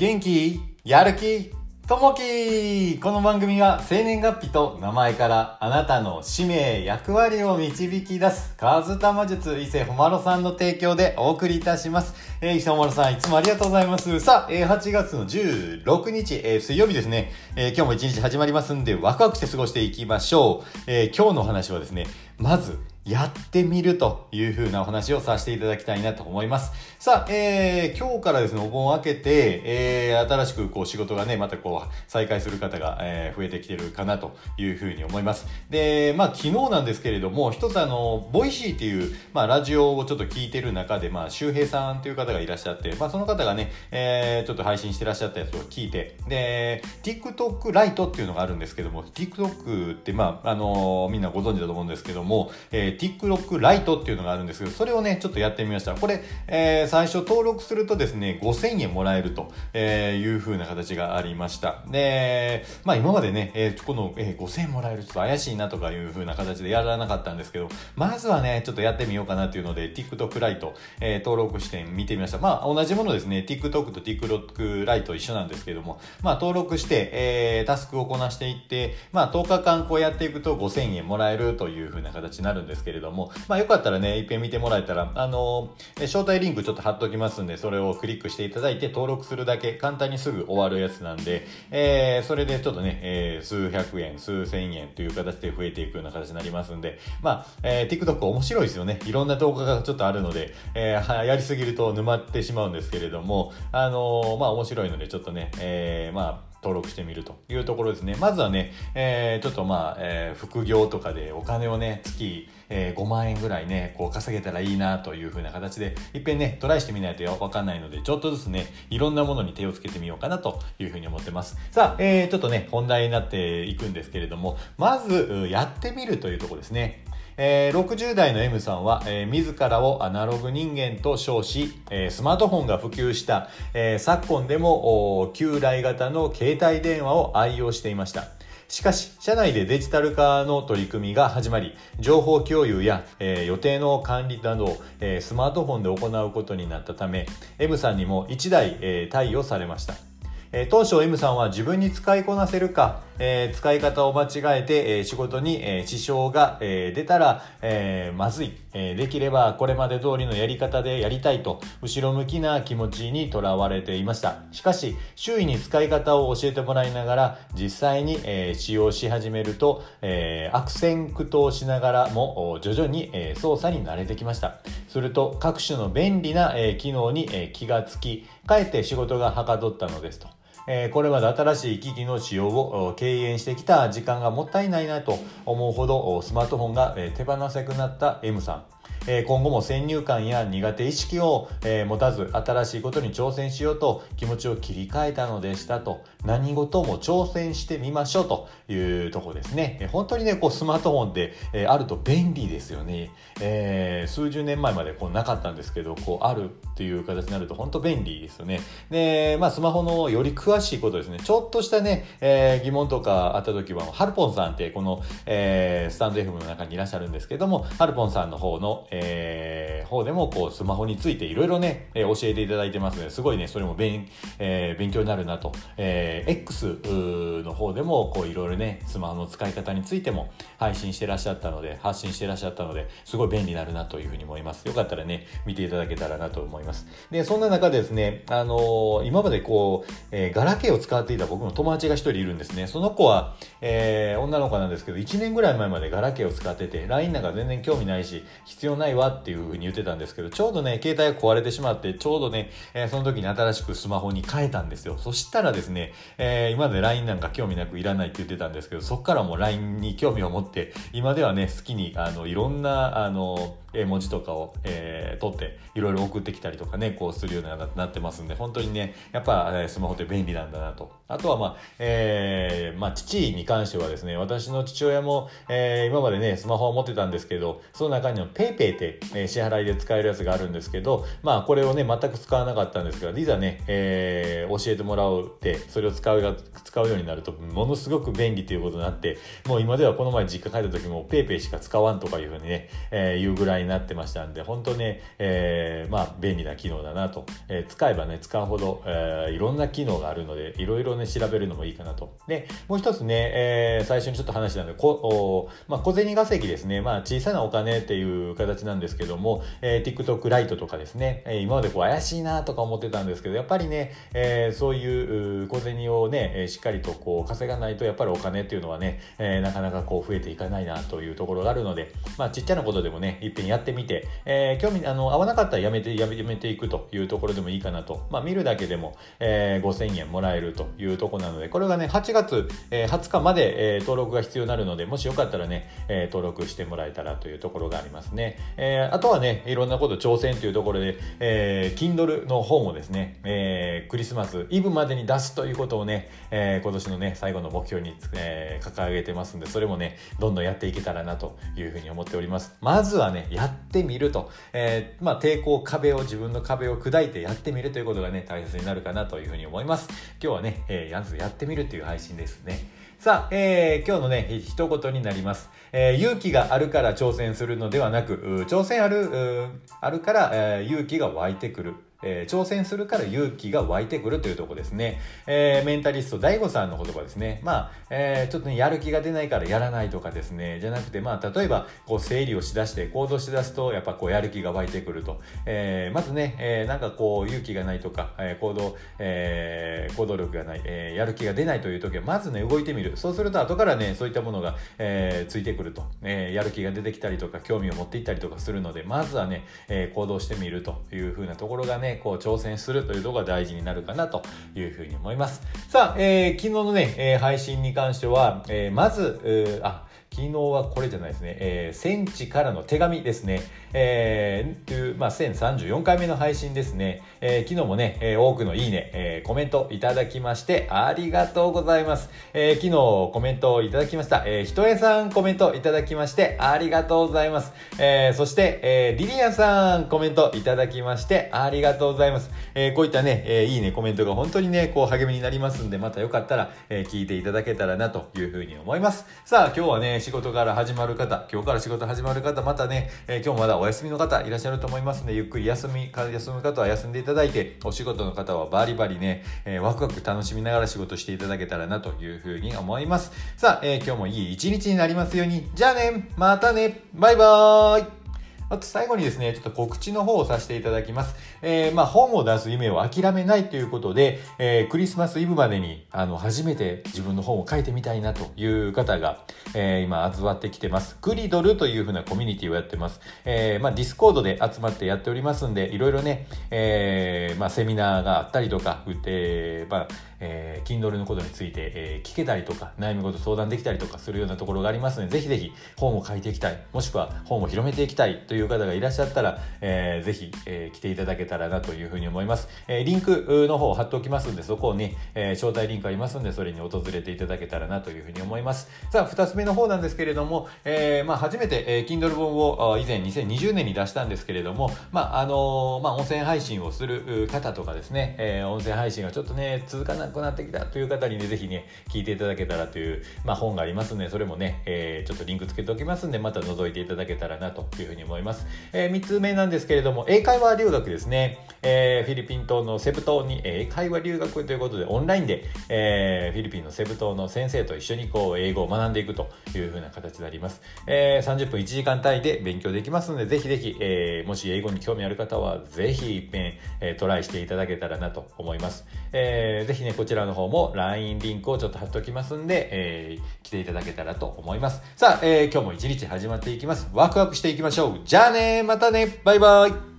元気やる気ともきこの番組は生年月日と名前からあなたの使命、役割を導き出す、カズタ魔術伊勢ほまろさんの提供でお送りいたします。えー、伊勢ほまろさん、いつもありがとうございます。さあ、えー、8月の16日、えー、水曜日ですね、えー、今日も一日始まりますんで、ワクワクして過ごしていきましょう。えー、今日の話はですね、まず、やってみるという風なお話をさせていただきたいなと思います。さあ、えー、今日からですね、お盆を明けて、えー、新しくこう仕事がね、またこう再開する方が、えー、増えてきてるかなという風に思います。で、まあ昨日なんですけれども、一つあの、 Voicy っていう、まあラジオをちょっと聞いてる中で、まあ周平さんという方がいらっしゃって、まあその方がね、えー、ちょっと配信してらっしゃったやつを聞いて、で、TikTok Liteっていうのがあるんですけども、TikTok ってまあ、あのみんなご存知だと思うんですけども、えー、TikTok Liteっていうのがあるんですけど、それをね、ちょっとやってみました。これ、えー、最初登録するとですね、5000円もらえるという風な形がありました。で、まあ今までね、えー、この、えー、5000円もらえるちょっと怪しいなとかいう風な形でやらなかったんですけど、まずはね、ちょっとやってみようかなっていうので、TikTok ライト、えー、登録して見てみました。まあ同じものですね、TikTok と TikTok ライト一緒なんですけども、まあ登録して、えー、タスクをこなしていって、まあ10日間こうやっていくと5000円もらえるという風な形になるんですけれども、まあよかったらね、一遍見てもらえたら、あの、招待リンクちょっと貼っときますんで、それをクリックしていただいて登録するだけ、簡単にすぐ終わるやつなんで、えー、それでちょっとね、えー、数百円、数千円という形で増えていくような形になりますんで、まあ、えー、TikTok 面白いですよね。いろんな動画がちょっとあるので、えー、やりすぎると沼ってしまうんですけれども、あのー、まあ面白いので、ちょっとね、えー、まあ、登録してみるというところですね。まずはね、えー、ちょっとまあ、えー、副業とかでお金をね、月、えー、5万円ぐらいね、こう稼げたらいいなという風な形で、いっぺんね、トライしてみないとわかんないので、ちょっとずつね、いろんなものに手をつけてみようかなという風に思ってます。さあ、えー、ちょっとね、本題になっていくんですけれども、まず、やってみるというところですね。え、60代の M さんは、え、自らをアナログ人間と称し、え、スマートフォンが普及した、え、昨今でも旧来型の携帯電話を愛用していました。しかし、社内でデジタル化の取り組みが始まり、情報共有や、えー、予定の管理などを、えー、スマートフォンで行うことになったため、M さんにも1台、えー、貸与されました。えー、当初 M さんは自分に使いこなせるか、えー、使い方を間違えて、えー、仕事に、えー、支障が、えー、出たら、えー、まずい、えー。できればこれまで通りのやり方でやりたいと、後ろ向きな気持ちにとらわれていました。しかし、周囲に使い方を教えてもらいながら、実際に、えー、使用し始めると、えー、悪戦苦闘しながらも、徐々に、えー、操作に慣れてきました。すると、各種の便利な、えー、機能に、えー、気がつき、かえって仕事がはかどったのですと。えー、これまで新しい機器の使用を敬遠してきた時間がもったいないなと思うほどスマートフォンが手放せなくなった M さん。え今後も先入観や苦手意識を、え持たず新しいことに挑戦しようと気持ちを切り替えたのでしたと。何事も挑戦してみましょうというとこですね、え本当にねこうスマートフォンって、えあると便利ですよね、えー、数十年前までこうなかったんですけどこうあるっていう形になると本当便利ですよね。でまあスマホのより詳しいことですね。ちょっとしたね、えー、疑問とかあった時はハルポンさんってこの、えー、スタンド F の中にいらっしゃるんですけどもハルポンさんの方の、えー、方でもこうスマホについていろいろね、えー、教えていただいてますのですごいねそれも勉,、えー、勉強になるなと、えー、X の方でもこういろいろねスマホの使い方についても配信してらっしゃったので発信してらっしゃったのですごい便利になるなというふうに思います。よかったらね見ていただけたらなと思います。でそんな中でですねあのー、今までこう、えー、ガラケーを使っていた僕の友達が一人いるんですね。その子は、えー、女の子なんですけど1年ぐらい前までガラケーを使ってて LINE なんか全然興味ないし必要ないわっていうふうに言ってたんですけどちょうどね携帯が壊れてしまってちょうどね、えその時に新しくスマホに変えたんですよ。そしたらですね、えー、今まで LINE なんか興味なくいらないって言ってたんですけどそっからもう LINE に興味を持って今ではね好きにあのいろんなあの絵文字とかを、えー、撮っていろいろ送ってきたりとかねこうするようになってますんで本当にねやっぱ、えスマホって便利なんだなと。あとはまあ、えー、まあ父に関してはですね私の父親も、えー、今までねスマホを持ってたんですけどその中にの PayPay って、えー、支払いで使えるやつがあるんですけど、まあこれをね、全く使わなかったんですが、いざね、えー、教えてもらうって、それを使うが使うようになると、ものすごく便利ということになって、もう今ではこの前実家帰った時も PayPay しか使わんとかいうふうにね、えー、いうぐらいになってましたんで、本当ね、えー、まあ便利な機能だなと。えー、使えばね、使うほど、えー、いろんな機能があるので、いろいろね、調べるのもいいかなと。で、もう一つね、えー、最初にちょっと話したんで、こおまあ、小銭稼ぎですね。まあ、小さなお金っていう形なんですけども、えー、TikTok ライトとかですね、えー、今までこう怪しいなとか思ってたんですけど、やっぱりね、えー、そういう小銭をね、しっかりとこう稼がないと、やっぱりお金っていうのはね、えー、なかなかこう増えていかないなというところがあるので、まあ、ちっちゃなことでもね、いっぺんやってみて、えー、興味、あの、合わなかったらやめて、やめていくというところでもいいかなと。まあ、見るだけでも、えー、5000円もらえるというとこなので、これがね、8月、え、20日まで、え、登録が必要になるので、もしよかったらね、え、登録してもらえたらというところがありますね。え、あとはね、いろんなこと挑戦というところで、えー、Kindle の方もですね、え、クリスマスイブまでに出すということをね、え、今年のね、最後の目標に、え、掲げてますんで、それもね、どんどんやっていけたらなというふうに思っております。まずはね、やってみると、え、まあ、抵抗壁を、自分の壁を砕いてやってみるということがね、大切になるかなというふうに思います。今日はね、えー、やずやってみるという配信ですね。さあ、えー、今日のね、一言になります。えー、勇気があるから挑戦するのではなく、挑戦ある、あるから、えー、勇気が湧いてくる。えー、挑戦するから勇気が湧いてくるというとこですね。えー、メンタリスト DAIGO さんの言葉ですね。まあ、えー、ちょっとね、やる気が出ないからやらないとかですね、じゃなくて、まあ、例えば、こう、整理をしだして、行動しだすと、やっぱこう、やる気が湧いてくると。えー、まずね、えー、なんかこう、勇気がないとか、えー、行動、えー、行動力がない、えー、やる気が出ないという時は、まずね、動いてみる。そうすると、後からね、そういったものが、えー、ついてくると。えー、やる気が出てきたりとか、興味を持っていったりとかするので、まずはね、えー、行動してみるというふうなところがね、こう、挑戦するというのが大事になるかなというふうに思います。さあ、えー、昨日のね、えー、配信に関しては、えー、まず、えー、あ、昨日はこれじゃないですね、えー、戦地からの手紙ですね、えー、という、まあ、1034回目の配信ですね、えー、昨日もね、えー、多くのいいね、えー、コメントいただきまして、ありがとうございます。えー、昨日コメントをいただきました、えー、ひとえさんコメントいただきまして、ありがとうございます。えー、そして、えー、リリアさんコメントいただきまして、ありがとうございます。えー、こういったね、えー、いいね、コメントが本当にね、こう励みになりますんで、またよかったら、えー、聞いていただけたらなというふうに思います。さあ、今日はね、仕事から始まる方、今日から仕事始まる方、またね、え、今日まだお休みの方いらっしゃると思いますので、ゆっくり休み、休む方は休んでいただいて、お仕事の方はバリバリね、え、ワクワク楽しみながら仕事していただけたらなというふうに思います。さあ、え、今日もいい一日になりますように。じゃあね、またね、バイバーイあと最後にですね、ちょっと告知の方をさせていただきます。えー、まあ本を出す夢を諦めないということで、えー、クリスマスイブまでに、あの、初めて自分の本を書いてみたいなという方が、えー、今集まってきてます。クリドルというふうなコミュニティをやってます。えー、まあ Discord で集まってやっておりますんで、いろいろね、えー、まあセミナーがあったりとか、えー、まあ、えー、Kindle のことについて、えー、聞けたりとか、悩み事相談できたりとかするようなところがありますので、ぜひぜひ本を書いていきたい、もしくは本を広めていきたいという方がいらっしゃったら、えー、ぜひ、えー、来ていただけたらなというふうに思います。えー、リンクの方を貼っておきますんで、そこをね、えー、招待リンクありますんで、それに訪れていただけたらなというふうに思います。さあ、二つ目の方なんですけれども、えー、まあ、初めて、えー、Kindle 本を以前2020年に出したんですけれども、まあ、あのー、まあ、音声配信をする方とかですね、えー、音声配信がちょっとね、続かなくなってきたという方にね、ぜひね、聞いていただけたらという、まあ、本がありますので、それもね、えー、ちょっとリンクつけておきますんで、また覗いていただけたらなというふうに思います。えー、3つ目なんですけれども、英会話留学ですね。えー、フィリピン島のセブ島に英会話留学ということで、オンラインで、えー、フィリピンのセブ島の先生と一緒にこう、英語を学んでいくというふうな形であります。えー、30分1時間単位で勉強できますので、ぜひぜひ、えー、もし英語に興味ある方は、ぜひ一遍、えー、トライしていただけたらなと思います。えー、ぜひね、こちらの方も LINE リンクをちょっと貼っておきますんで、えー、来ていただけたらと思います。さあ、えー、今日も一日始まっていきます。ワクワクしていきましょう。じゃあねまたねバイバイ